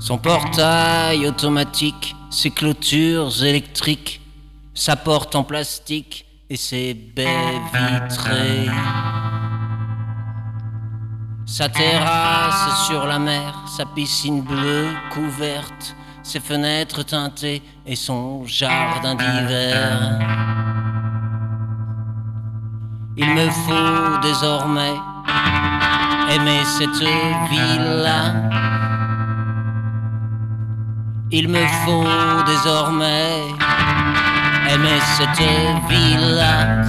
Son portail automatique, ses clôtures électriques, sa porte en plastique et ses baies vitrées. Sa terrasse sur la mer, sa piscine bleue couverte, ses fenêtres teintées et son jardin d'hiver. Il me faut désormais aimer cette ville-là. Il me faut désormais aimer cette ville-là.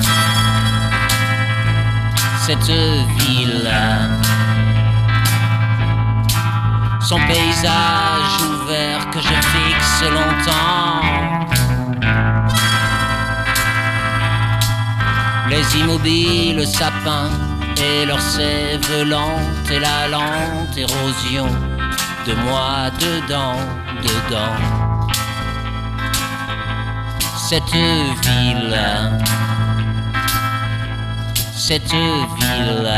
Cette ville-là. Son paysage ouvert que je fixe longtemps. Les immobiles sapins et leur sève lente et la lente érosion de moi dedans, dedans. Cette ville, cette ville,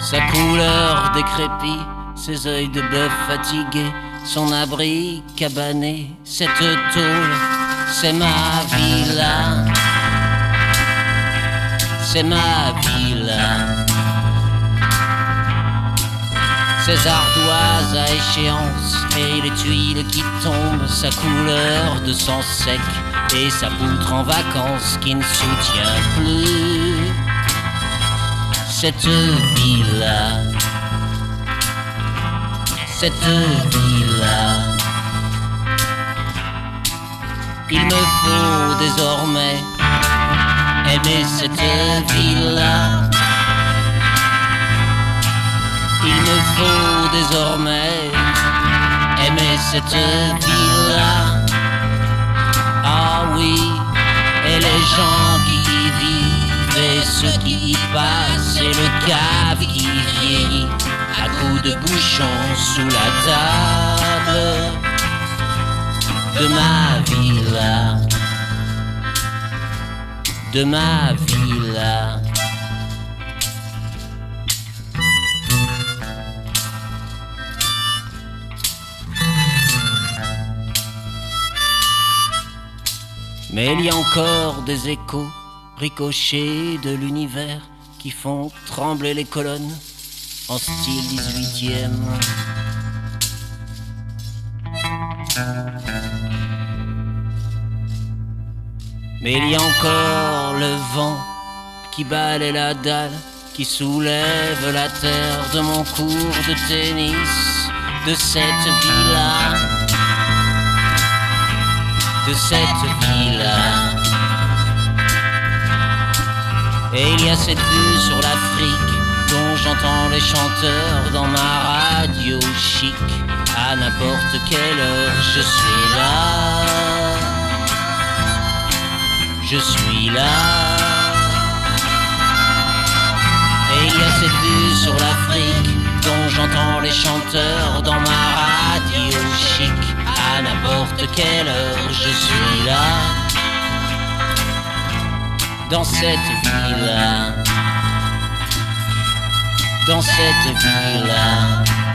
sa couleur décrépit, ses yeux de bœuf fatigués, son abri cabané, cette tôle, c'est ma villa c'est ma ville. Ces ardoises à échéance et les tuiles qui tombent, sa couleur de sang sec et sa poutre en vacances qui ne soutient plus cette ville. Cette ville. Il me faut désormais aimer cette ville-là. Il me faut désormais aimer cette ville-là. Ah oui, et les gens qui y vivent et ceux qui y passent et le cave qui vieillit à coups de bouchon sous la table de ma ville de ma villa. Mais il y a encore des échos ricochés de l'univers qui font trembler les colonnes en style 18e. Mais il y a encore le vent qui balaie la dalle, qui soulève la terre de mon cours de tennis, de cette villa, de cette villa. Et il y a cette vue sur l'Afrique dont j'entends les chanteurs dans ma radio chic. À n'importe quelle heure je suis là je suis là. Et il y a cette vue sur l'Afrique dont j'entends les chanteurs dans ma radio chic. À n'importe quelle heure je suis là. Dans cette ville-là. Dans cette ville-là.